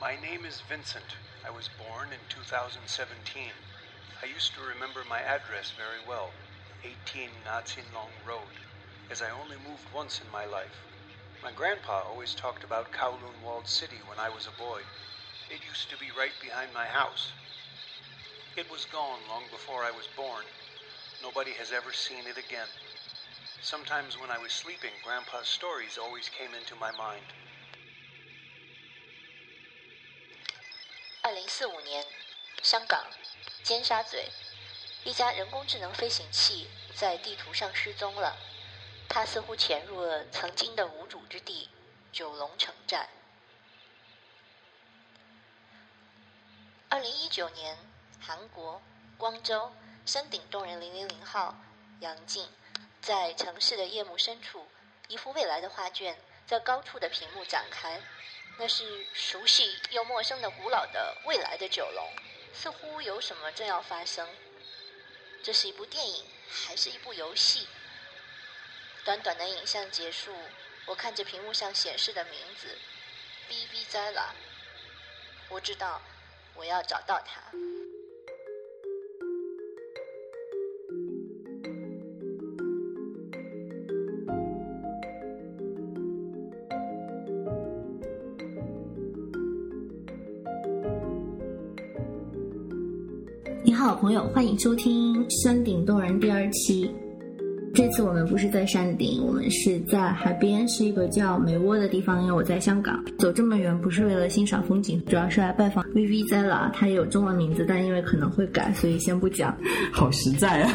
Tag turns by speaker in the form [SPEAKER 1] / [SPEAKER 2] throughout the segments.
[SPEAKER 1] My name is Vincent. I was born in 2017. I used to remember my address very well 18 Natsin Long Road, as I only moved once in my life. My grandpa always talked about Kowloon Walled City when I was a boy. It used to be right behind my house. It was gone long before I was born. Nobody has ever seen it again. Sometimes when I was sleeping, Grandpa's stories always came into my mind.
[SPEAKER 2] 零四五年，香港尖沙咀一家人工智能飞行器在地图上失踪了，它似乎潜入了曾经的无主之地九龙城寨。二零一九年，韩国光州山顶洞人零零零号杨静在城市的夜幕深处，一幅未来的画卷在高处的屏幕展开。那是熟悉又陌生的古老的未来的九龙，似乎有什么正要发生。这是一部电影，还是一部游戏？短短的影像结束，我看着屏幕上显示的名字，B B Zala。我知道，我要找到他。
[SPEAKER 3] 朋友，欢迎收听《山顶洞人》第二期。这次我们不是在山顶，我们是在海边，是一个叫梅窝的地方。因为我在香港，走这么远不是为了欣赏风景，主要是来拜访 VV Zella。他也有中文名字，但因为可能会改，所以先不讲。
[SPEAKER 4] 好实在啊！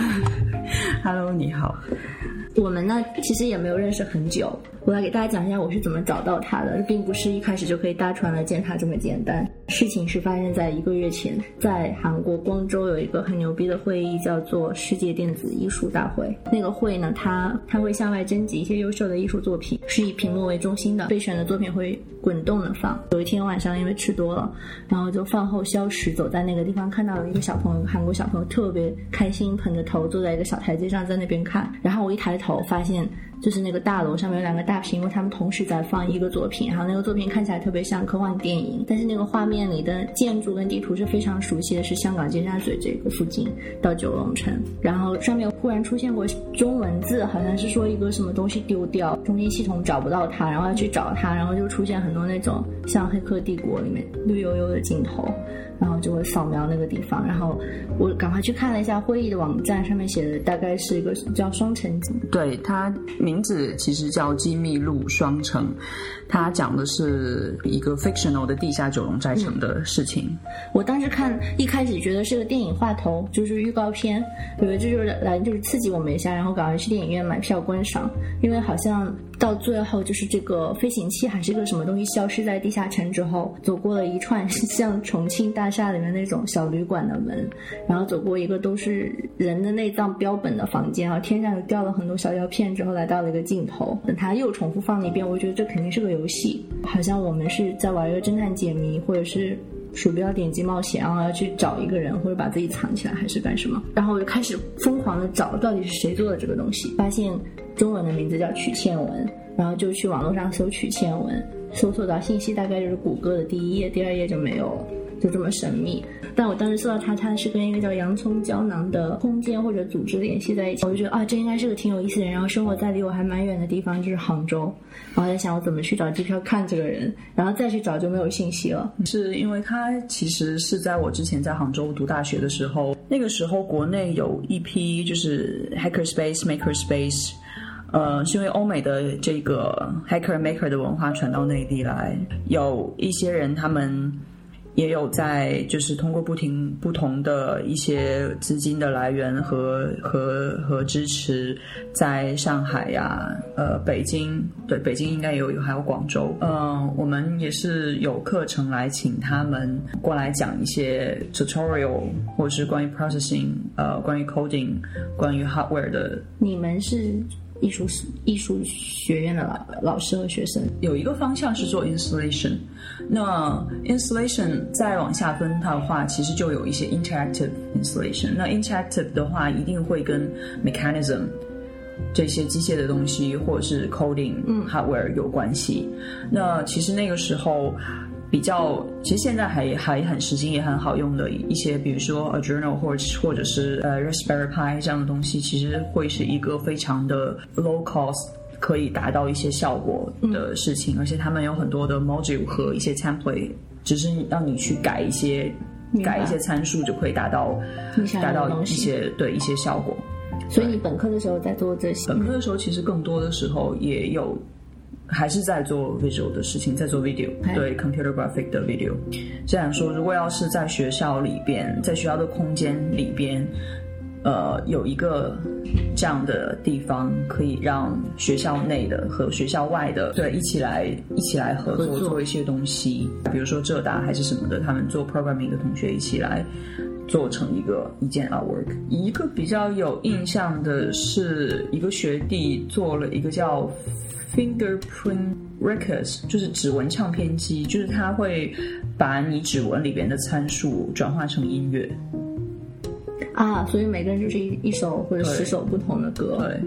[SPEAKER 4] Hello，你好。
[SPEAKER 3] 我们呢，其实也没有认识很久。我来给大家讲一下我是怎么找到他的，并不是一开始就可以搭船来见他这么简单。事情是发生在一个月前，在韩国光州有一个很牛逼的会议，叫做世界电子艺术大会。那个会呢，它它会向外征集一些优秀的艺术作品，是以屏幕为中心的，备选的作品会滚动的放。有一天晚上，因为吃多了，然后就饭后消食，走在那个地方，看到有一个小朋友，韩国小朋友特别开心，捧着头坐在一个小台阶上，在那边看。然后我一抬头，发现。就是那个大楼上面有两个大屏幕，他们同时在放一个作品，然后那个作品看起来特别像科幻电影，但是那个画面里的建筑跟地图是非常熟悉的，是香港尖沙咀这个附近到九龙城，然后上面忽然出现过中文字，好像是说一个什么东西丢掉，中间系统找不到它，然后要去找它，然后就出现很多那种像《黑客帝国》里面绿油油的镜头。然后就会扫描那个地方，然后我赶快去看了一下会议的网站，上面写的大概是一个叫双城。
[SPEAKER 4] 对，它名字其实叫机密路双城，它讲的是一个 fictional 的地下九龙寨城的事情。
[SPEAKER 3] 我当时看一开始觉得是个电影画头，就是预告片，以为这就是来就是刺激我们一下，然后赶快去电影院买票观赏，因为好像。到最后，就是这个飞行器还是个什么东西消失在地下城之后，走过了一串 像重庆大厦里面那种小旅馆的门，然后走过一个都是人的内脏标本的房间，然后天上掉了很多小药片，之后来到了一个尽头。等他又重复放了一遍，我觉得这肯定是个游戏，好像我们是在玩一个侦探解谜，或者是鼠标点击冒险，然后要去找一个人，或者把自己藏起来，还是干什么？然后我就开始疯狂的找，到底是谁做的这个东西？发现。中文的名字叫曲倩文，然后就去网络上搜曲倩文，搜索到信息大概就是谷歌的第一页，第二页就没有了，就这么神秘。但我当时搜到他，他是跟一个叫洋葱胶囊的空间或者组织联系在一起，我就觉得啊，这应该是个挺有意思的人。然后生活在离我还蛮远的地方，就是杭州。然后在想我怎么去找机票看这个人，然后再去找就没有信息了。
[SPEAKER 4] 是因为他其实是在我之前在杭州读大学的时候，那个时候国内有一批就是 hacker space maker space。呃，是因为欧美的这个 hacker maker 的文化传到内地来，有一些人他们也有在，就是通过不停不同的一些资金的来源和和和支持，在上海呀，呃，北京，对，北京应该有，还有广州，嗯，我们也是有课程来请他们过来讲一些 tutorial，或者是关于 processing，呃，关于 coding，关于 hardware 的。
[SPEAKER 3] 你们是？艺术艺术学院的老老师和学生
[SPEAKER 4] 有一个方向是做 installation，那 installation 再往下分它的话，其实就有一些 interactive installation。那 interactive 的话，一定会跟 mechanism 这些机械的东西或者是 coding hardware 有关系。那其实那个时候。比较，其实现在还还很时兴也很好用的一些，比如说 a journal 或者或者是呃 Raspberry Pi 这样的东西，其实会是一个非常的 low cost。可以达到一些效果的事情，而且他们有很多的 module 和一些 template，只是让你去改一些改一些参数，就可以达到达到一些对一些效果。
[SPEAKER 3] 所以你本科的时候在做这些？
[SPEAKER 4] 本科的时候其实更多的时候也有，还是在做 visual 的事情，在做 video，对 computer graphic 的 video。这样说，如果要是在学校里边，在学校的空间里边。呃，有一个这样的地方，可以让学校内的和学校外的对一起来一起来合作做一些东西，比如说浙大还是什么的，他们做 programming 的同学一起来做成一个一件 artwork。一个比较有印象的是，一个学弟做了一个叫 fingerprint records，就是指纹唱片机，就是它会把你指纹里边的参数转化成音乐。
[SPEAKER 3] 啊，所以每个人就是一一首或者十首不同的歌。
[SPEAKER 4] 对，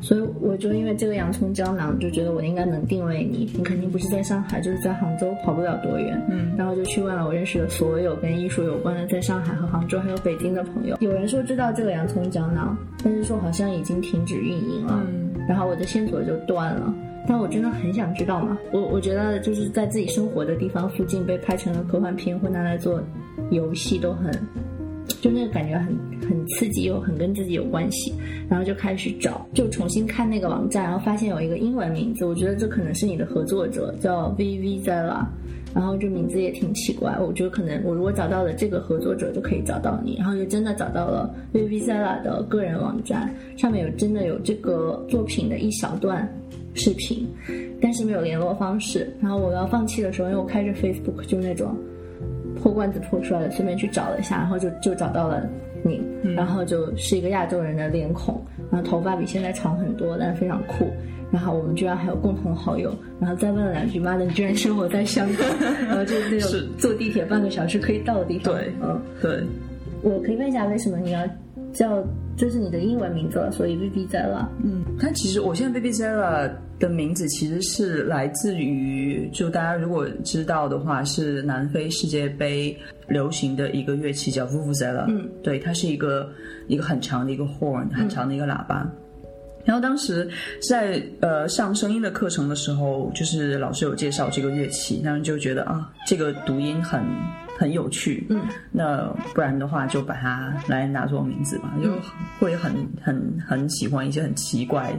[SPEAKER 3] 所以我就因为这个洋葱胶囊，就觉得我应该能定位你。你肯定不是在上海，就是在杭州，跑不了多远。
[SPEAKER 4] 嗯，
[SPEAKER 3] 然后就去问了我认识的所有跟艺术有关的，在上海和杭州还有北京的朋友。有人说知道这个洋葱胶囊，但是说好像已经停止运营了。
[SPEAKER 4] 嗯，
[SPEAKER 3] 然后我的线索就断了。但我真的很想知道嘛。我我觉得就是在自己生活的地方附近被拍成了科幻片，或拿来做游戏都很。就那个感觉很很刺激，又很跟自己有关系，然后就开始找，就重新看那个网站，然后发现有一个英文名字，我觉得这可能是你的合作者，叫 VV 塞拉然后这名字也挺奇怪，我觉得可能我如果找到了这个合作者就可以找到你，然后就真的找到了 VV Zella 的个人网站，上面有真的有这个作品的一小段视频，但是没有联络方式，然后我要放弃的时候，因为我开着 Facebook 就那种。破罐子破摔的，随便去找了一下，然后就就找到了你，然后就是一个亚洲人的脸孔，然后头发比现在长很多，但是非常酷。然后我们居然还有共同好友，然后再问了两句，妈的，你居然生活在香港，然后就是那种坐地铁半个小时可以到的地方。
[SPEAKER 4] 对，
[SPEAKER 3] 嗯，
[SPEAKER 4] 对。
[SPEAKER 3] 我可以问一下，为什么你要叫？这是你的英文名字了，所以 v i v i Zella。
[SPEAKER 4] 嗯，但其实我现在 v i v i Zella 的名字其实是来自于，就大家如果知道的话，是南非世界杯流行的一个乐器叫 Vuvuzela。
[SPEAKER 3] 嗯，
[SPEAKER 4] 对，它是一个一个很长的一个 horn，很长的一个喇叭。然后当时在呃上声音的课程的时候，就是老师有介绍这个乐器，当时就觉得啊，这个读音很。很有趣，
[SPEAKER 3] 嗯，
[SPEAKER 4] 那不然的话就把它来拿做名字吧，就会很很很喜欢一些很奇怪。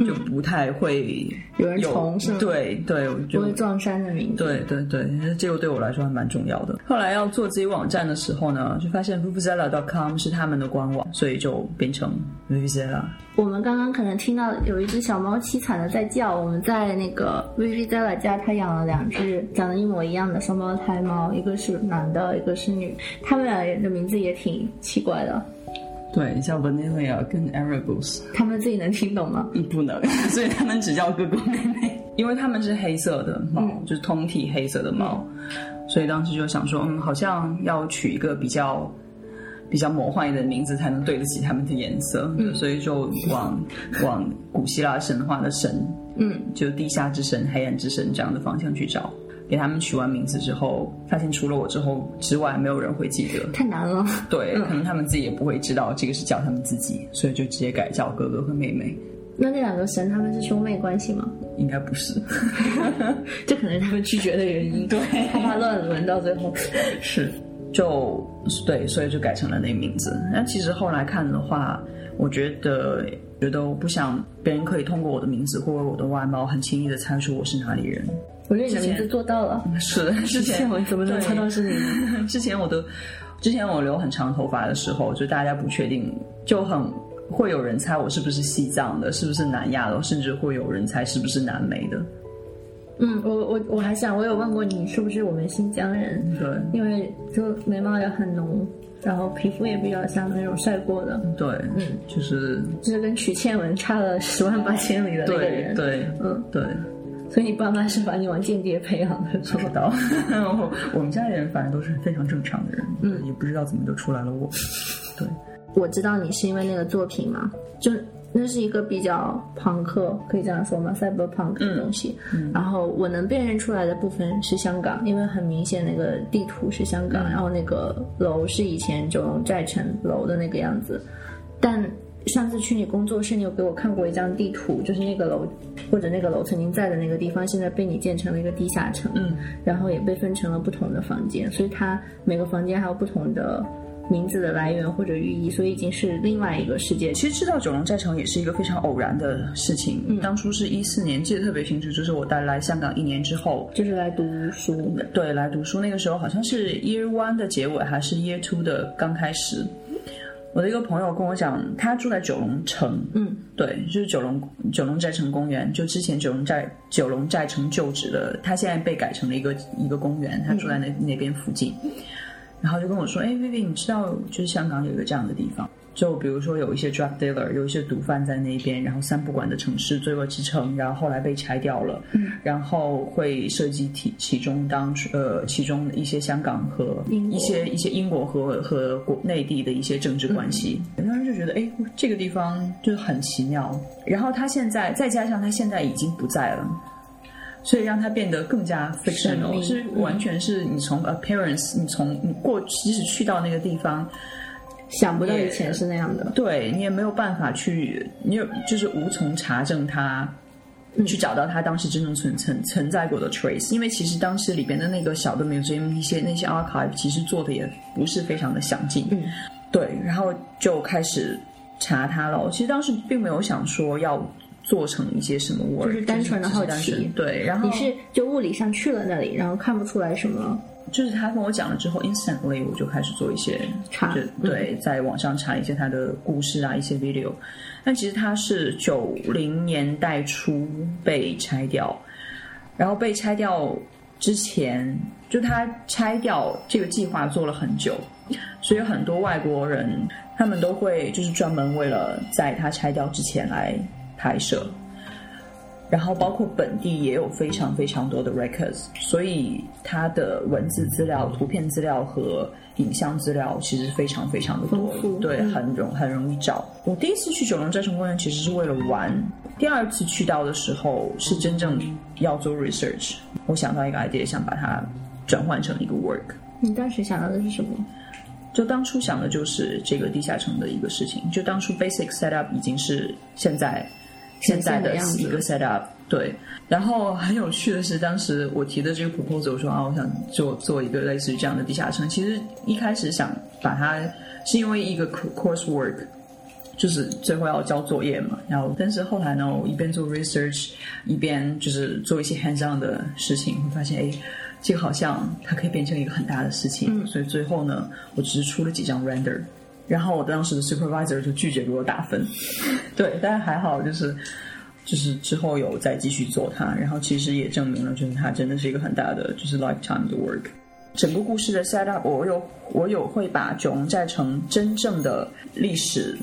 [SPEAKER 4] 就不太会
[SPEAKER 3] 有人重是吗？
[SPEAKER 4] 对对，
[SPEAKER 3] 不会撞衫的名
[SPEAKER 4] 字。对对对，这个对我来说还蛮重要的。后来要做自己网站的时候呢，就发现 vuvuzela.com 是他们的官网，所以就变成 vuvuzela。
[SPEAKER 3] 我们刚刚可能听到有一只小猫凄惨的在叫，我们在那个 vuvuzela 家，他养了两只长得一模一样的双胞胎猫，一个是男的，一个是女，他们俩的名字也挺奇怪的。
[SPEAKER 4] 对，叫 Vanilla 跟 Erebus，
[SPEAKER 3] 他们自己能听懂吗？
[SPEAKER 4] 不能，所以他们只叫哥哥妹妹，因为他们是黑色的猫，就是通体黑色的猫，所以当时就想说，嗯，好像要取一个比较比较魔幻一点的名字，才能对得起他们的颜色，所以就往往古希腊神话的神，
[SPEAKER 3] 嗯，
[SPEAKER 4] 就地下之神、黑暗之神这样的方向去找。给他们取完名字之后，发现除了我之后之外，没有人会记得。
[SPEAKER 3] 太难了。
[SPEAKER 4] 对，可能他们自己也不会知道这个是叫他们自己，所以就直接改叫哥哥和妹妹。
[SPEAKER 3] 那那两个神他们是兄妹关系吗？
[SPEAKER 4] 应该不是，
[SPEAKER 3] 这可能是他们拒绝的原因。
[SPEAKER 4] 对，
[SPEAKER 3] 害怕乱伦到最后。
[SPEAKER 4] 是，就对，所以就改成了那名字。那其实后来看的话，我觉得觉得我不想别人可以通过我的名字或者我的外貌，很轻易的猜出我是哪里人。
[SPEAKER 3] 我觉得你的名字做到了，
[SPEAKER 4] 是 之前
[SPEAKER 3] 我怎么能猜到是你？
[SPEAKER 4] 之前我都，之前我留很长头发的时候，就大家不确定，就很会有人猜我是不是西藏的，是不是南亚的，甚至会有人猜是不是南美的。
[SPEAKER 3] 嗯，我我我还想，我有问过你是不是我们新疆人？
[SPEAKER 4] 对，
[SPEAKER 3] 因为就眉毛也很浓，然后皮肤也比较像那种晒过的。
[SPEAKER 4] 对，嗯，就是
[SPEAKER 3] 就是跟曲倩文差了十万八千里的那个人。
[SPEAKER 4] 对，
[SPEAKER 3] 嗯，
[SPEAKER 4] 对。
[SPEAKER 3] 所以你爸妈是把你往间谍培养的，
[SPEAKER 4] 做不到。我们家里人反正都是非常正常的人，嗯，也不知道怎么就出来了我。对，
[SPEAKER 3] 我知道你是因为那个作品嘛，就那是一个比较朋克，可以这样说吗？cyberpunk 的东西。然后我能辨认出来的部分是香港，因为很明显那个地图是香港，然后那个楼是以前九龙寨城楼的那个样子。但上次去你工作室，你有给我看过一张地图，就是那个楼或者那个楼曾经在的那个地方，现在被你建成了一个地下城，
[SPEAKER 4] 嗯，
[SPEAKER 3] 然后也被分成了不同的房间，所以它每个房间还有不同的名字的来源或者寓意，所以已经是另外一个世界。
[SPEAKER 4] 其实知道九龙寨城也是一个非常偶然的事情。
[SPEAKER 3] 嗯
[SPEAKER 4] 当初是一四年，记得特别清楚，就是我带来香港一年之后，
[SPEAKER 3] 就是来读书，
[SPEAKER 4] 对，来读书。那个时候好像是 Year One 的结尾，还是 Year Two 的刚开始。我的一个朋友跟我讲，他住在九龙城，
[SPEAKER 3] 嗯，
[SPEAKER 4] 对，就是九龙九龙寨城公园，就之前九龙寨九龙寨城旧址的，他现在被改成了一个一个公园，他住在那、那边附近，然后就跟我说，哎，Vivi，你知道就是香港有一个这样的地方，就比如说有一些 drug dealer，有一些毒贩在那边，然后三不管的城市罪恶之城，然后后来被拆掉了，
[SPEAKER 3] 嗯，
[SPEAKER 4] 然后会涉及其其中当呃其中一些香港和一些一些英国和和国内地的一些政治关系，当时就觉得哎这个地方就是很奇妙，然后他现在再加上他现在已经不在了。所以让它变得更加
[SPEAKER 3] 神
[SPEAKER 4] fictional，
[SPEAKER 3] 秘
[SPEAKER 4] 是完全是你从 appearance，你从你过，即使去到那个地方，
[SPEAKER 3] 想不到以前是那样的。
[SPEAKER 4] 对你也没有办法去，你有就是无从查证它，去找到他当时真正存存存在过的 trace，因为其实当时里边的那个小的 museum 一些那些 archive 其实做的也不是非常的详尽，
[SPEAKER 3] 嗯，
[SPEAKER 4] 对，然后就开始查他了。其实当时并没有想说要做成一些什么 work，
[SPEAKER 3] 就是单纯的好奇。
[SPEAKER 4] 对，然后
[SPEAKER 3] 你是就物理上去了那里，然后看不出来什么，
[SPEAKER 4] 就是他跟我讲了之后，instantly 我就开始做一些
[SPEAKER 3] 查
[SPEAKER 4] 就对，在网上查一些他的故事啊，一些 video。但其实他是九零年代初被拆掉，然后被拆掉之前，就他拆掉这个计划做了很久，所以很多外国人他们都会就是专门为了在他拆掉之前来拍摄。然后包括本地也有非常非常多的 records，所以它的文字资料、图片资料和影像资料其实非常非常的多，对，
[SPEAKER 3] 嗯
[SPEAKER 4] 很容很容易找。我第一次去九龙寨城公园其实是为了玩，第二次去到的时候是真正要做 research，我想到一个 idea，想把它转换成一个 work。
[SPEAKER 3] 你当时想到的是什么？
[SPEAKER 4] 就当初想的就是这个地下城的一个事情，就当初 basic setup 已经是现在现在的一个 setup，对。然后很有趣的是，当时我提的这个 proposal 我说啊，我想做做一个类似于这样的地下城。其实一开始想把它是因为一个 course work，就是最后要交作业嘛。然后但是后来呢，我一边做 research，一边就是做一些 hands on 的事情，会发现哎。这个好像它可以变成一个很大的事情，
[SPEAKER 3] 嗯
[SPEAKER 4] 所以最后呢，我只是出了几张 render，然后我当时的 supervisor 就拒绝给我打分，对，但是还好，就是就是之后有再继续做它，然后其实也证明了，就是它真的是一个很大的就是 lifetime 的 work。整个故事的 set up，我有我有会把九龙寨城真正的历史，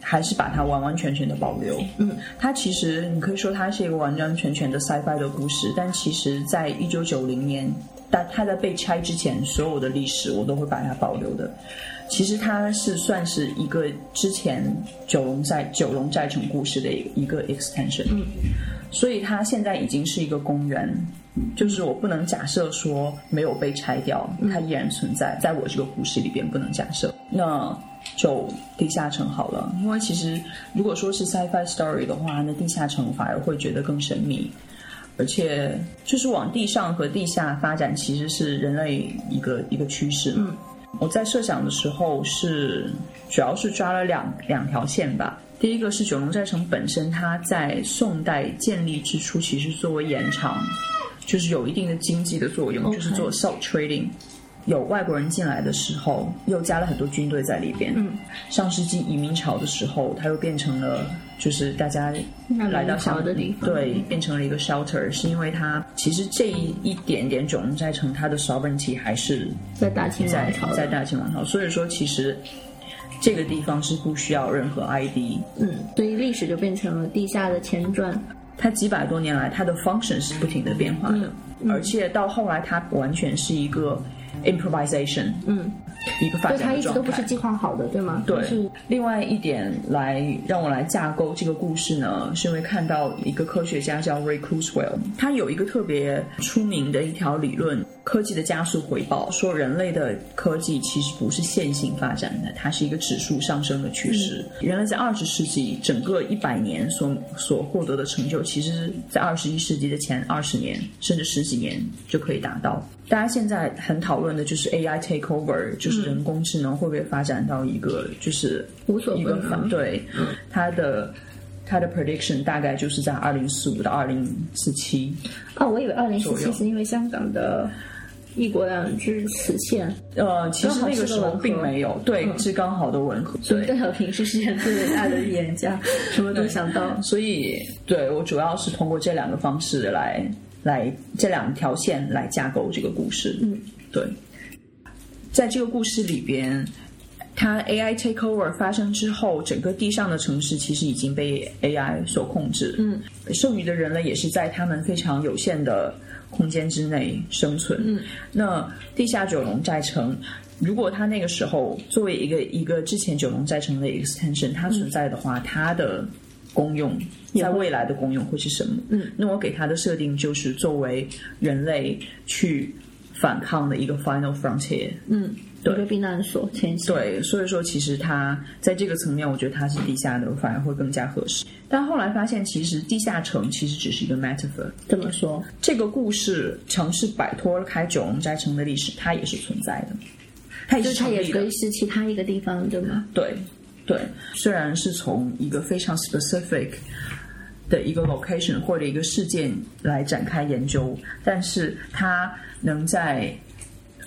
[SPEAKER 4] 还是把它完完全全的保留。
[SPEAKER 3] 嗯，
[SPEAKER 4] 它其实你可以说它是一个完完全全的 sci-fi 的故事，但其实在一九九零年，但它在被拆之前，所有的历史我都会把它保留的。其实它是算是一个之前九龙寨九龙寨城故事的一个一个 extension，
[SPEAKER 3] 嗯，
[SPEAKER 4] 所以它现在已经是一个公园，就是我不能假设说没有被拆掉，它依然存在，在我这个故事里边不能假设。那就地下城好了，因为其实如果说是 sci-fi story 的话，那地下城反而会觉得更神秘。而且，就是往地上和地下发展，其实是人类一个一个趋势。
[SPEAKER 3] 嗯，
[SPEAKER 4] 我在设想的时候是主要是抓了两两条线吧。第一个是九龙寨城本身，它在宋代建立之初，其实作为延长，就是有一定的经济的作用就是做 salt trading。有外国人进来的时候，又加了很多军队在里边。
[SPEAKER 3] 嗯，
[SPEAKER 4] 上世纪移民潮的时候，它又变成了就是大家来到
[SPEAKER 3] 小
[SPEAKER 4] 乡
[SPEAKER 3] 的地方，
[SPEAKER 4] 对，变成了一个 shelter，是因为它其实这一一点点九龙寨城，它的 sovereignty 还是
[SPEAKER 3] 在大清
[SPEAKER 4] 在
[SPEAKER 3] 王朝
[SPEAKER 4] 在大清王朝，所以说其实这个地方是不需要任何 ID，
[SPEAKER 3] 嗯，所以历史就变成了地下的前传。
[SPEAKER 4] 它几百多年来它的 function 是不停的变化的，
[SPEAKER 3] 嗯。
[SPEAKER 4] 而且到后来它完全是一个 improvisation，
[SPEAKER 3] 嗯，
[SPEAKER 4] 一个发
[SPEAKER 3] 对，它一直
[SPEAKER 4] 展的状态。
[SPEAKER 3] 都不是计划好的，对吗？
[SPEAKER 4] 对
[SPEAKER 3] 是，
[SPEAKER 4] 另外一点来让我来架构这个故事呢，是因为看到一个科学家叫 Ray Kurzweil，他有一个特别出名的一条理论——科技的加速回报，说人类的科技其实不是线性发展的，它是一个指数上升的趋势。原来在二十世纪整个一百年所所获得的成就，其实在二十一世纪的前二十年甚至十几年就可以达到。大家现在很讨论的就是 AI take over，就是人工智能会不会发展到一个就是
[SPEAKER 3] 无所不能。
[SPEAKER 4] 对它的它的 prediction 大概就是在二零四五到二零四七。
[SPEAKER 3] 哦，我以为二零四七是因为香港的一国两制实现，
[SPEAKER 4] 呃，其实那个时候并没有，对，是刚好的吻合。对，
[SPEAKER 3] 邓小平是世界最伟大的预言家，什么都想到。
[SPEAKER 4] 所以对我主要是通过这两个方式来来这两条线来架构这个故事。
[SPEAKER 3] 嗯，
[SPEAKER 4] 对，在这个故事里边，它 AI takeover 发生之后，整个地上的城市其实已经被 AI 所控制。
[SPEAKER 3] 嗯，
[SPEAKER 4] 剩余的人类也是在他们非常有限的空间之内生存。
[SPEAKER 3] 嗯，
[SPEAKER 4] 那地下九龙寨城。如果它那个时候作为一个一个之前九龙寨城的 extension，它存在的话，它的功用在未来的功用会是什么？
[SPEAKER 3] 嗯，
[SPEAKER 4] 那我给它的设定就是作为人类去反抗的一个 final frontier。
[SPEAKER 3] 嗯，
[SPEAKER 4] 对
[SPEAKER 3] 一个避难所前行。
[SPEAKER 4] 对，所以说其实它在这个层面，我觉得它是地下的，反而会更加合适。但后来发现，其实地下城其实只是一个 metaphor。
[SPEAKER 3] 怎么说？
[SPEAKER 4] 这个故事城市摆脱开九龙斋城的历史，它也是存在的，它也
[SPEAKER 3] 是是它
[SPEAKER 4] 成立的
[SPEAKER 3] 也可以。是其他一个地方，对吗？
[SPEAKER 4] 对对，虽然是从一个非常 specific 的一个 location 或者一个事件来展开研究，但是它能在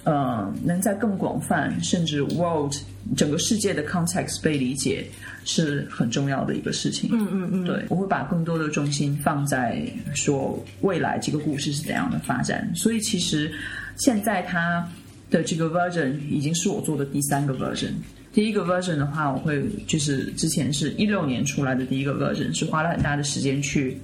[SPEAKER 4] 呃能在更广泛甚至 world 整个世界的 context 被理解，是很重要的一个事情。
[SPEAKER 3] 嗯嗯嗯，
[SPEAKER 4] 对，我会把更多的重心放在说未来这个故事是怎样的发展。所以其实现在它的这个 version 已经是我做的第三个 version。第一个 version 的话，我会就是之前是一六年出来的第一个 version，是花了很大的时间去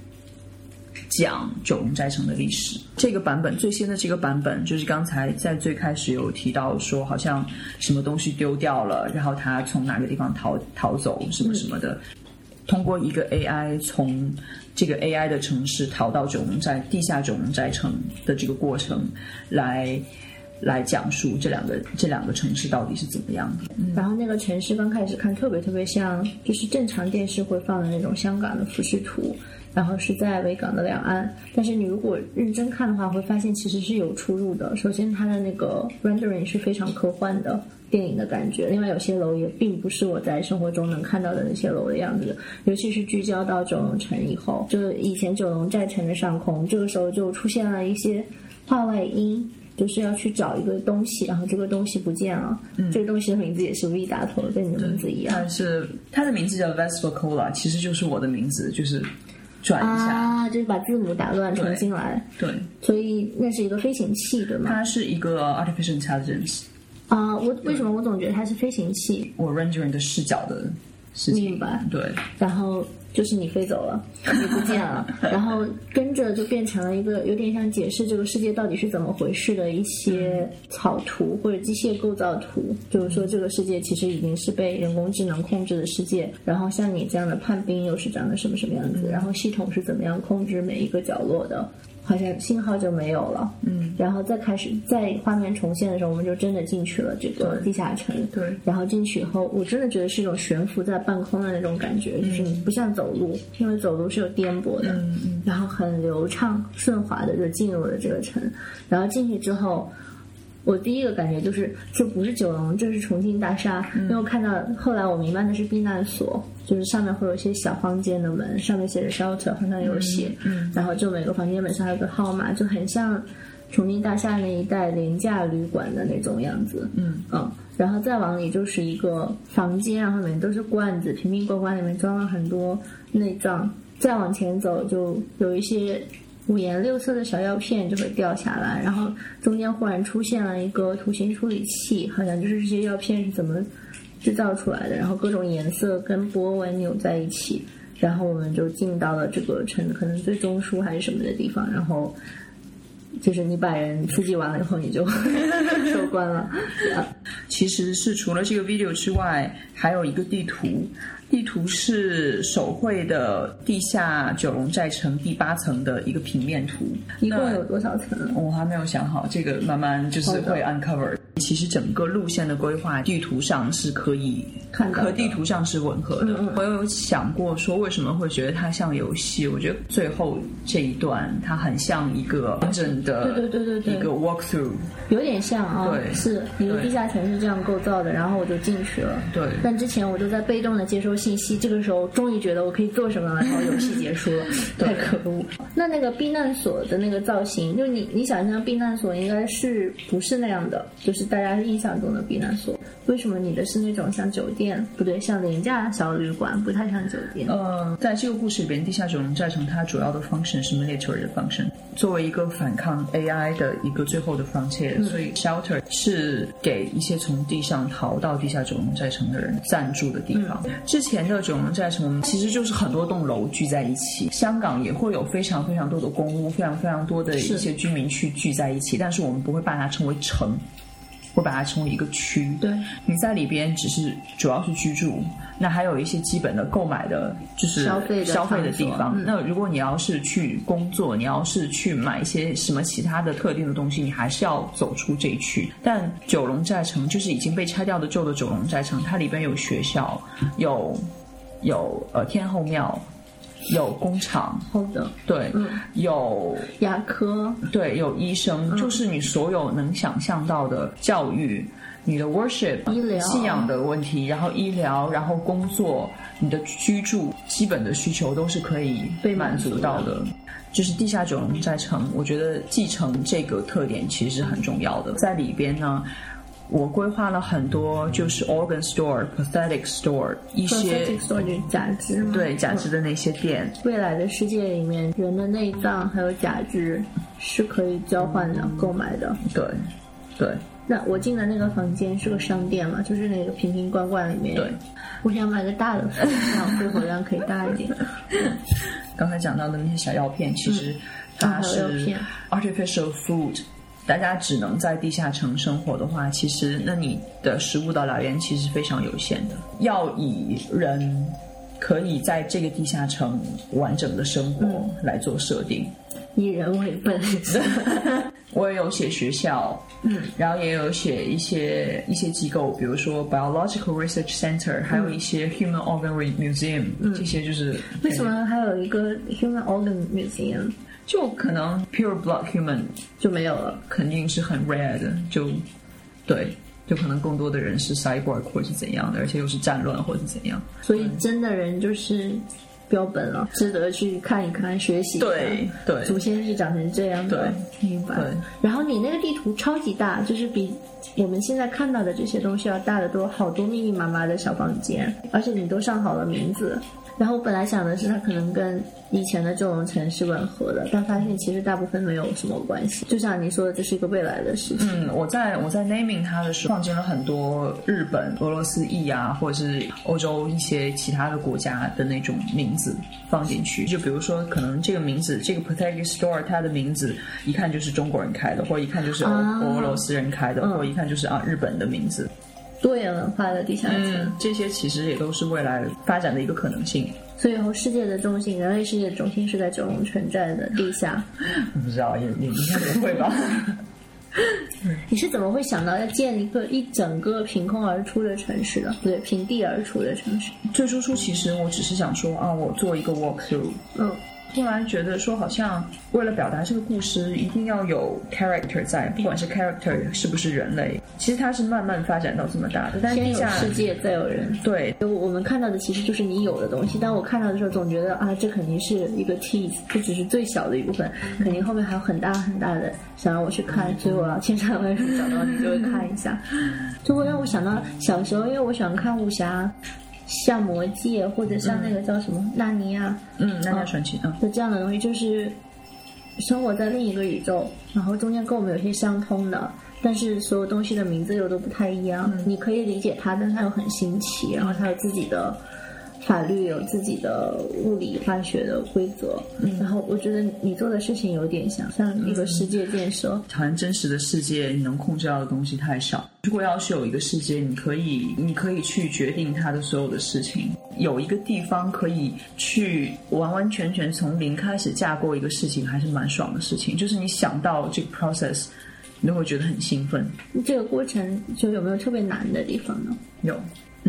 [SPEAKER 4] 讲九龙寨城的历史。这个版本最新的这个版本，就是刚才在最开始有提到说，好像什么东西丢掉了，然后他从哪个地方逃逃走，什么什么的。通过一个 AI 从这个 AI 的城市逃到九龙寨地下九龙寨城的这个过程，来来讲述这两个这两个城市到底是怎么样的。
[SPEAKER 3] 然后那个城市刚开始看特别特别像，就是正常电视会放的那种香港的俯视图，然后是在维港的两岸。但是你如果认真看的话，会发现其实是有出入的。首先，它的那个 rendering 是非常科幻的电影的感觉，另外有些楼也并不是我在生活中能看到的那些楼的样子，尤其是聚焦到九龙城以后，就以前九龙寨城的上空，这个时候就出现了一些画外音。就是要去找一个东西，然后这个东西不见了。嗯、这个东西的名字也是 V 打头的，跟你的名字一样。
[SPEAKER 4] 它是它的名字叫 Vespa-Cola，其实就是我的名字，就是转一下，
[SPEAKER 3] 啊，就是把字母打乱重新来。
[SPEAKER 4] 对，
[SPEAKER 3] 所以那是一个飞行器，对吗？
[SPEAKER 4] 它是一个 artificial intelligence。
[SPEAKER 3] 啊，我为什么我总觉得它是飞行器？
[SPEAKER 4] 我 rendering 的视角的事情。
[SPEAKER 3] 明白。
[SPEAKER 4] 对。
[SPEAKER 3] 然后就是你飞走了，你不见了，然后跟着就变成了一个有点像解释这个世界到底是怎么回事的一些草图或者机械构造图，就是说这个世界其实已经是被人工智能控制的世界，然后像你这样的叛兵又是长得什么什么样子，然后系统是怎么样控制每一个角落的。好像信号就没有了，
[SPEAKER 4] 嗯，
[SPEAKER 3] 然后再开始在画面重现的时候，我们就真的进去了这个地下城，
[SPEAKER 4] 对，
[SPEAKER 3] 然后进去以后，我真的觉得是一种悬浮在半空的那种感觉，就是你不像走路，因为走路是有颠簸的，
[SPEAKER 4] 嗯嗯，
[SPEAKER 3] 然后很流畅顺滑的就进入了这个城，然后进去之后。我第一个感觉就是，这不是九龙，这是重庆大厦。因为我看到后来我明白的是避难所，就是上面会有一些小房间的门，上面写着 shelter，好像有写，
[SPEAKER 4] 嗯，
[SPEAKER 3] 然后就每个房间门上还有个号码，就很像重庆大厦那一带廉价旅馆的那种样子，
[SPEAKER 4] 嗯
[SPEAKER 3] 嗯，然后再往里就是一个房间，然后里面都是罐子，瓶瓶罐罐里面装了很多内脏，再往前走就有一些。五颜六色的小药片就会掉下来，然后中间忽然出现了一个图形处理器，好像就是这些药片是怎么制造出来的，然后各种颜色跟波纹扭在一起，然后我们就进到了这个城可能最中枢还是什么的地方，然后就是你把人刺激完了以后，你就 收官了。啊
[SPEAKER 4] 其实是除了这个 video 之外，还有一个地图。地图是手绘的地下九龙寨城第八层的一个平面图。
[SPEAKER 3] 一共有多少层？
[SPEAKER 4] 我还没有想好，这个慢慢就是会 uncover。其实整个路线的规划，地图上是可以
[SPEAKER 3] 看
[SPEAKER 4] 和地图上是吻合的。
[SPEAKER 3] 嗯嗯
[SPEAKER 4] 我有想过说，为什么会觉得它像游戏？我觉得最后这一段它很像一个完整的，
[SPEAKER 3] 对对对对对
[SPEAKER 4] 一个 walkthrough。
[SPEAKER 3] 有点像啊，
[SPEAKER 4] 对
[SPEAKER 3] 是你的
[SPEAKER 4] 对
[SPEAKER 3] 地下城是这样构造的，然后我就进去了。
[SPEAKER 4] 对
[SPEAKER 3] 但之前我都在被动的接收信息，这个时候终于觉得我可以做什么了，然后游戏结束了，太可恶。那那个避难所的那个造型，就是你你想象避难所应该是不是那样的，就是大家印象中的避难所，为什么你的是那种像酒店？不对，像廉价小旅馆，不太像酒店。
[SPEAKER 4] 呃，在这个故事里边，地下九龙寨城它主要的 function 是 military 的 function，作为一个反抗 AI 的一个最后的 frontier，、所以 shelter 是给一些从地上逃到地下九龙寨城的人暂住的地方。之前的九龙寨城其实就是很多栋楼聚在一起，香港也会有非常非常多的公屋，非常非常多的一些居民区聚在一起，但是我们不会把它称为城。会把它称为一个区，
[SPEAKER 3] 对，
[SPEAKER 4] 你在里边只是主要是居住，那还有一些基本的购买的，就是
[SPEAKER 3] 消费的
[SPEAKER 4] 消费的地方。
[SPEAKER 3] 嗯
[SPEAKER 4] 那如果你要是去工作，你要是去买一些什么其他的特定的东西，你还是要走出这一区。但九龙寨城就是已经被拆掉的旧的九龙寨城，它里边有学校，有有呃天后庙，有工厂，
[SPEAKER 3] 好的，
[SPEAKER 4] 对，
[SPEAKER 3] 嗯
[SPEAKER 4] 有
[SPEAKER 3] 牙科，
[SPEAKER 4] 对，有医生，
[SPEAKER 3] 嗯
[SPEAKER 4] 就是你所有能想象到的教育，你的 worship、
[SPEAKER 3] 医疗
[SPEAKER 4] 信仰的问题，然后医疗，然后工作，你的居住基本的需求都是可以
[SPEAKER 3] 被
[SPEAKER 4] 满
[SPEAKER 3] 满足
[SPEAKER 4] 到的。就是地下九龙寨城，我觉得继承这个特点其实是很重要的。在里边呢，我规划了很多，就是 organ store、pathetic store 一些
[SPEAKER 3] store 就是假肢，
[SPEAKER 4] 对假肢的那些店，
[SPEAKER 3] 未来的世界里面，人的内脏还有假肢是可以交换的、购买的。
[SPEAKER 4] 对对
[SPEAKER 3] 那我进的那个房间是个商店嘛，就是那个瓶瓶罐罐里面。
[SPEAKER 4] 对。
[SPEAKER 3] 我想买个大的，这样肺活量可以大一点。
[SPEAKER 4] 刚才讲到的那些小药片，其实它是
[SPEAKER 3] 片
[SPEAKER 4] artificial food。大家只能在地下城生活的话，其实那你的食物的来源其实非常有限的。要以人可以在这个地下城完整的生活来做设定。
[SPEAKER 3] 以人为本，
[SPEAKER 4] 我也有写学校，嗯，然后也有写一些一些机构，比如说 biological research center，、还有一些 human organ museum，、这些就是
[SPEAKER 3] 为什么还有一个 human organ museum
[SPEAKER 4] 就可能 pure blood human
[SPEAKER 3] 就没有了？
[SPEAKER 4] 肯定是很 rare 的，就对，就可能更多的人是 cyborg 或者是怎样的，而且又是战乱或者是怎样。
[SPEAKER 3] 所以真的人就是标本了，值得去看一看、学习一下。
[SPEAKER 4] 对对
[SPEAKER 3] 祖先是长成这样的，明白
[SPEAKER 4] 对。
[SPEAKER 3] 然后你那个地图超级大，就是比我们现在看到的这些东西要大得多，好多密密麻麻的小房间，而且你都上好了名字。然后我本来想的是它可能跟以前的这种城市吻合的，但发现其实大部分没有什么关系。就像你说的，这是一个未来的事情。
[SPEAKER 4] 嗯，我在我在 naming 它的时候，放进了很多日本、俄罗斯裔啊，或者是欧洲一些其他的国家的那种名字放进去。就比如说，可能这个名字，这个 Pathetic Store，它的名字一看就是中国人开的，或者一看就是俄、
[SPEAKER 3] 啊
[SPEAKER 4] 俄罗斯人开的，
[SPEAKER 3] 嗯
[SPEAKER 4] 或者一看就是啊日本的名字。
[SPEAKER 3] 多元文化的地下城，
[SPEAKER 4] 嗯，这些其实也都是未来发展的一个可能性。
[SPEAKER 3] 所以以后世界的中心，人类世界的中心是在九龙城寨的地下。
[SPEAKER 4] 不知道也也应该不会吧。
[SPEAKER 3] 你是怎么会想到要建一个一整个凭空而出的城市的？不对，平地而出的城市。
[SPEAKER 4] 最初初其实我只是想说啊，我做一个 walkthrough，
[SPEAKER 3] 嗯，
[SPEAKER 4] 突然觉得说好像为了表达这个故事，一定要有 character 在，不管是 character 是不是人类，其实它是慢慢发展到这么大的。但是
[SPEAKER 3] 先有世界，再有人。
[SPEAKER 4] 对。
[SPEAKER 3] 我我们看到的其实就是你有的东西，但我看到的时候总觉得啊，这肯定是一个 tease，这只是最小的一部分，肯定后面还有很大很大的想让我去看，所以我要千山万水找到你就会看一下，就会让我想到小时候，因为我喜欢看武侠，像魔戒或者像那个叫什么纳尼亚
[SPEAKER 4] 嗯，纳尼亚传奇嗯。
[SPEAKER 3] 就这样的东西，就是生活在另一个宇宙，然后中间跟我们有些相通的。但是所有东西的名字又都不太一样，你可以理解它，但它又很新奇，然后它有自己的法律有自己的物理化学的规则，嗯，然后我觉得你做的事情有点像像一个世界建设，
[SPEAKER 4] 好像真实的世界你能控制到的东西太少。如果要是有一个世界，你可以你可以去决定它的所有的事情，有一个地方可以去完完全全从零开始架构一个事情，还是蛮爽的事情。就是你想到这个 process，你会觉得很兴奋。
[SPEAKER 3] 这个过程就有没有特别难的地方呢？
[SPEAKER 4] 有。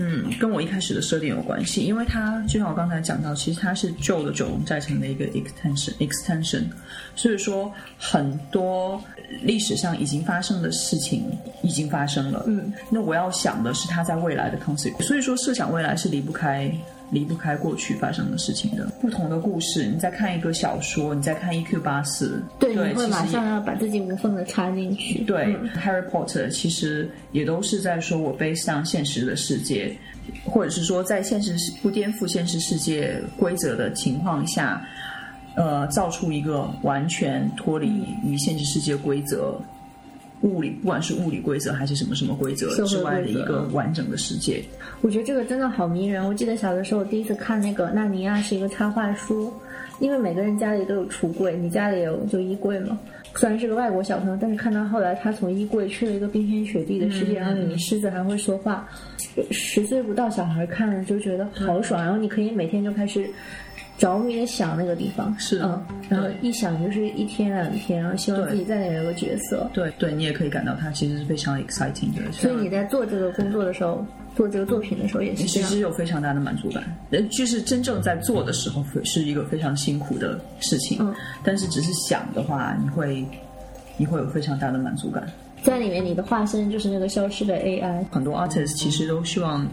[SPEAKER 4] 嗯，跟我一开始的设定有关系，因为它就像我刚才讲到，其实它是旧的九龙寨城的一个 extension extension，所以说很多历史上已经发生的事情已经发生了。
[SPEAKER 3] 嗯，
[SPEAKER 4] 那我要想的是它在未来的 consequence，所以说设想未来是离不开。离不开过去发生的事情的不同的故事。你再看一个小说，你再看 E.Q. 八四，
[SPEAKER 3] 对，你会马上要把自己无缝的插进去。
[SPEAKER 4] 对，Harry Potter 其实也都是在说我背上现实的世界，或者是说在现实不颠覆现实世界规则的情况下，呃，造出一个完全脱离于现实世界规则。物理，不管是物理规则还是什么什么规则之外的一个完整的世界，
[SPEAKER 3] 我觉得这个真的好迷人。我记得小的时候第一次看那个《纳尼亚》是一个插画书，因为每个人家里都有橱柜，你家里有就衣柜嘛。虽然是个外国小朋友，但是看到后来他从衣柜去了一个冰天雪地的世界，然后里面狮子还会说话，十岁不到小孩看了就觉得好爽，然后你可以每天就开始。着迷的想那个地方
[SPEAKER 4] 是
[SPEAKER 3] 嗯，然后一想就是一天两天，然后希望自己在里面有个角色。
[SPEAKER 4] 对对，你也可以感到它其实是非常 exciting 的。
[SPEAKER 3] 所以你在做这个工作的时候，做这个作品的时候也是
[SPEAKER 4] 其实有非常大的满足感。呃，就是真正在做的时候是一个非常辛苦的事情，
[SPEAKER 3] 嗯，
[SPEAKER 4] 但是只是想的话，你会你会有非常大的满足感。
[SPEAKER 3] 在里面，你的化身就是那个消失的 AI。
[SPEAKER 4] 很多 artists 其实都希望。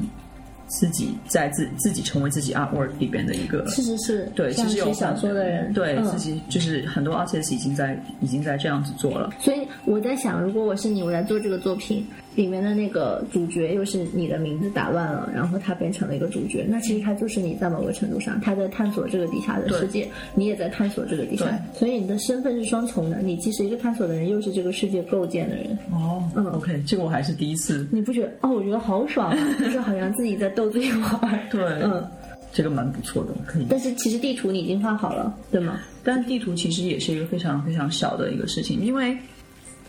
[SPEAKER 4] 自己在自自己成为自己 artwork 里边的一个，
[SPEAKER 3] 是是是，
[SPEAKER 4] 对，其实有
[SPEAKER 3] 小说的人，
[SPEAKER 4] 对自己就是很多 artists 已经在已经在这样子做了。
[SPEAKER 3] 所以我在想，如果我是你，我在做这个作品。里面的那个主角又是你的名字打乱了，然后他变成了一个主角。那其实他就是你在某个程度上，他在探索这个底下的世界，你也在探索这个底下。所以你的身份是双重的，你既是一个探索的人，又是这个世界构建的人。
[SPEAKER 4] 哦，嗯，OK，这个我还是第一次。
[SPEAKER 3] 你不觉得？哦，我觉得好爽啊，就是好像自己在逗自己玩。
[SPEAKER 4] 对，
[SPEAKER 3] 嗯，
[SPEAKER 4] 这个蛮不错的，可以。
[SPEAKER 3] 但是其实地图你已经画好了，对吗？
[SPEAKER 4] 但地图其实也是一个非常非常小的一个事情，因为。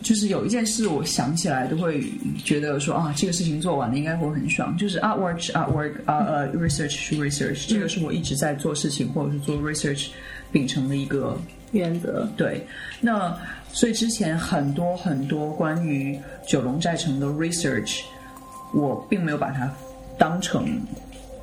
[SPEAKER 4] 就是有一件事，我想起来都会觉得说啊，这个事情做完了应该会很爽。就是 artwork artwork 啊呃 research 是 research，这个是我一直在做事情或者是做 research 秉承的一个
[SPEAKER 3] 原则。
[SPEAKER 4] 对，那所以之前很多很多关于九龙寨城的 research，我并没有把它当成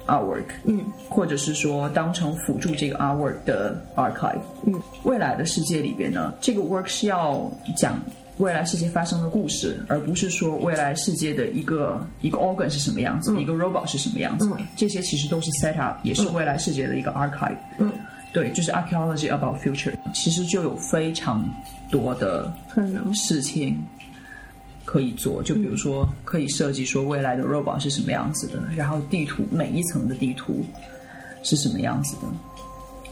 [SPEAKER 4] artwork，
[SPEAKER 3] 嗯，
[SPEAKER 4] 或者是说当成辅助这个 artwork 的 archive，
[SPEAKER 3] 嗯，
[SPEAKER 4] 未来的世界里边呢，这个 work 是要讲。未来世界发生的故事，而不是说未来世界的一个一个 organ 是什么样子，一个 robot 是什么样子。这些其实都是 set up，也是未来世界的一个 archive。
[SPEAKER 3] 嗯，
[SPEAKER 4] 对，就是 archaeology about future，其实就有非常多的事情可以做。就比如说，可以设计说未来的 robot 是什么样子的，然后地图每一层的地图是什么样子的。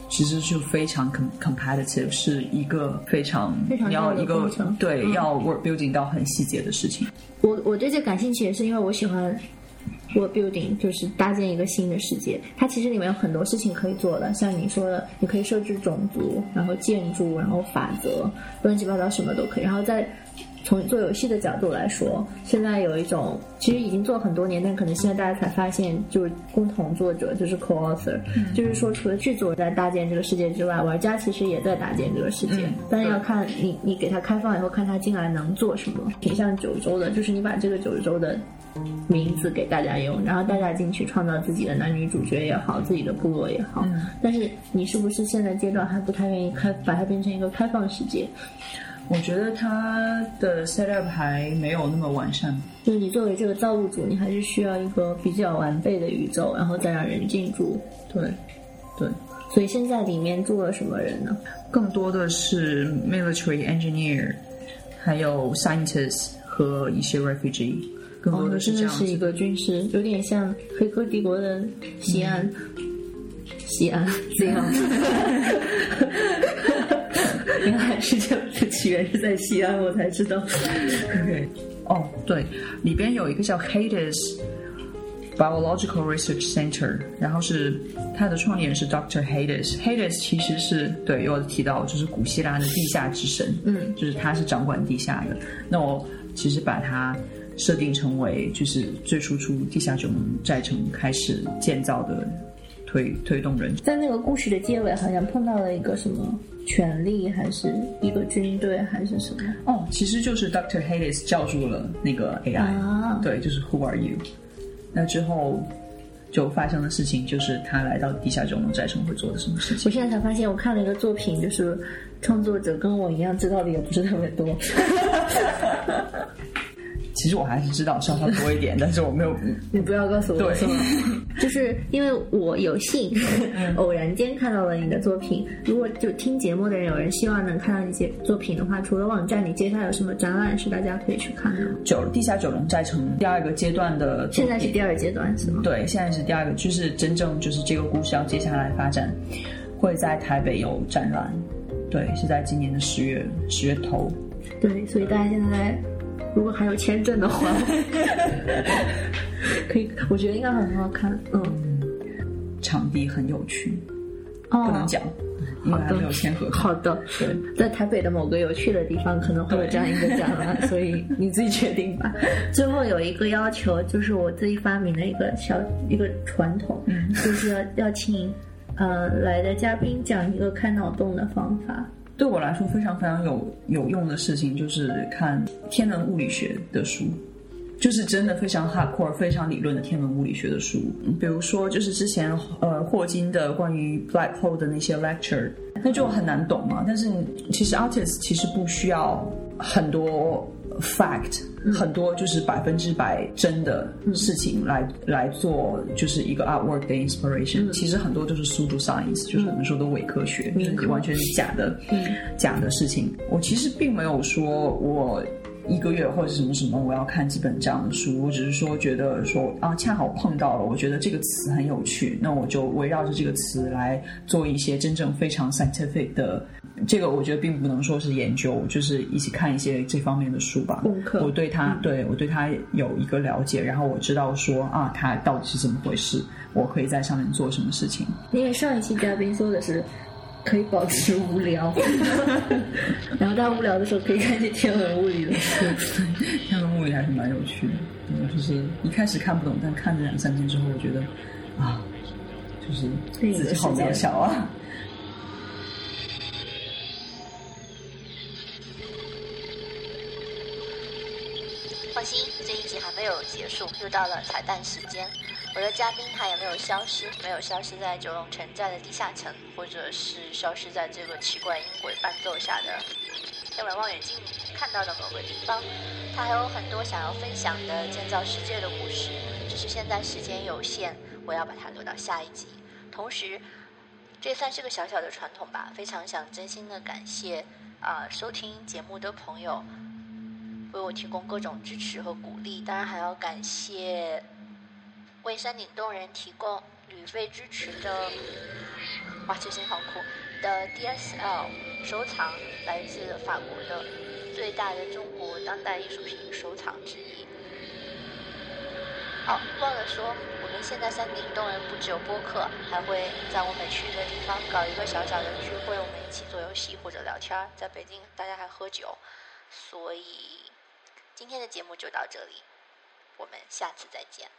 [SPEAKER 4] 其实就非常 com competitive，是一个非常你要一个对要 work building 到很细节的事情。
[SPEAKER 3] 我我对这感兴趣也是因为我喜欢 work building，就是搭建一个新的世界。它其实里面有很多事情可以做的，像你说的，你可以设置种族，然后建筑，然后法则，乱七八糟什么都可以。然后在从做游戏的角度来说，现在有一种其实已经做很多年，但可能现在大家才发现，就是共同作者，就是 co-author，就是说除了剧作在搭建这个世界之外，玩家其实也在搭建这个世界。但是要看你你给他开放以后，看他进来能做什么。挺像九州的，就是你把这个九州的名字给大家用，然后大家进去创造自己的男女主角也好，自己的部落也好。但是你是不是现在阶段还不太愿意开把它变成一个开放世界？
[SPEAKER 4] 我觉得它的 set up 还没有那么完善。
[SPEAKER 3] 就是你作为这个造物主，你还是需要一个比较完备的宇宙，然后再让人进驻。
[SPEAKER 4] 对，对。
[SPEAKER 3] 所以现在里面住了什么人呢？
[SPEAKER 4] 更多的是 military engineer，还有 scientists 和一些 refugee。更多的是这样。
[SPEAKER 3] 是一个军师，有点像《黑客帝国》的西安。西安这样。原来是这样，起源是在西安，我才知道。
[SPEAKER 4] 哦，对，里边有一个叫 Hades Biological Research Center，然后是它的创立人是 Dr. Hades。Hades 其实是对又提到就是古希腊的地下之神，
[SPEAKER 3] 嗯，
[SPEAKER 4] 就是他是掌管地下的。那我其实把它设定成为就是最初出地下九龙寨城开始建造的推推动人。
[SPEAKER 3] 在那个故事的结尾，好像碰到了一个什么权力，还是一个军队，还是什么？
[SPEAKER 4] 哦，其实就是 Doctor Hades 叫住了那个 AI，、
[SPEAKER 3] 啊
[SPEAKER 4] 对，就是 Who are you？那之后就发生的事情就是他来到地下九龙寨城会做的什么事情。
[SPEAKER 3] 我现在才发现，我看了一个作品，就是创作者跟我一样，知道的也不是特别多。
[SPEAKER 4] 其实我还是知道稍稍多一点，但是我没有。
[SPEAKER 3] 你不要告诉我
[SPEAKER 4] 对
[SPEAKER 3] 是吗？就是因为我有幸 偶然间看到了你的作品。如果就听节目的人有人希望能看到你些作品的话，除了网站，你接下来有什么展览是大家可以去看的？
[SPEAKER 4] 九地下九龙寨城第二个阶段的
[SPEAKER 3] 现，在是第二阶段是吗？
[SPEAKER 4] 对，现在是第二个，就是真正就是这个故事要接下来发展，会在台北有展览，对，是在今年的十月十月头。
[SPEAKER 3] 对，所以大家现在如果还有签证的话，可以，我觉得应该很好看。嗯，
[SPEAKER 4] 场地很有趣，
[SPEAKER 3] 哦，
[SPEAKER 4] 不能讲，因为还没有签合同。
[SPEAKER 3] 好的，
[SPEAKER 4] 对，
[SPEAKER 3] 在台北的某个有趣的地方可能会有这样一个展览，所以你自己决定吧。最后有一个要求，就是我自己发明的一个小一个传统，
[SPEAKER 4] 嗯
[SPEAKER 3] 就是要要请呃来的嘉宾讲一个开脑洞的方法。
[SPEAKER 4] 对我来说非常非常有有用的事情，就是看天文物理学的书。就是真的非常 hardcore、非常理论的天文物理学的书，嗯比如说就是之前呃霍金的关于 black hole 的那些 lecture，那就很难懂嘛。但是其实 artist 其实不需要很多 fact，、很多就是百分之百真的事情来、来做就是一个 artwork 的 inspiration、其实很多都是 pseudo science，就是我们说的伪科学，就是完全是假的、假的事情。我其实并没有说我。一个月或者什么什么，我要看几本这样的书。我只是说觉得说啊，恰好碰到了，我觉得这个词很有趣，那我就围绕着这个词来做一些真正非常 scientific 的。这个我觉得并不能说是研究，就是一起看一些这方面的书吧。
[SPEAKER 3] 功课
[SPEAKER 4] 我对它，对我对它有一个了解，然后我知道说啊，它到底是怎么回事，我可以在上面做什么事情。
[SPEAKER 3] 因为上一期嘉宾说的是可以保持无聊，然后大家无聊的时候可以看一些天文物理的书。
[SPEAKER 4] 天文物理还是蛮有趣的，嗯，就是一开始看不懂，但看了两三天之后，我觉得啊，就是自己好渺小啊。
[SPEAKER 2] 放心，这一集还没有结束，又到了彩蛋时间。我的嘉宾他也没有消失，没有消失在九龙城寨的地下城，或者是消失在这个奇怪音轨伴奏下的天文望远镜看到的某个地方。他还有很多想要分享的建造世界的故事，只是现在时间有限，我要把它留到下一集。同时，这算是个小小的传统吧。非常想真心的感谢啊、收听节目的朋友。为我提供各种支持和鼓励，当然还要感谢为山顶洞人提供旅费支持的，哇，这声音好酷的 DSL 收藏，来自法国的最大的中国当代艺术品收藏之一。哦，忘了说，我们现在山顶洞人不只有播客，还会在我们去的地方搞一个小小的聚会，我们一起做游戏或者聊天儿。在北京，大家还喝酒，所以今天的节目就到这里，我们下次再见。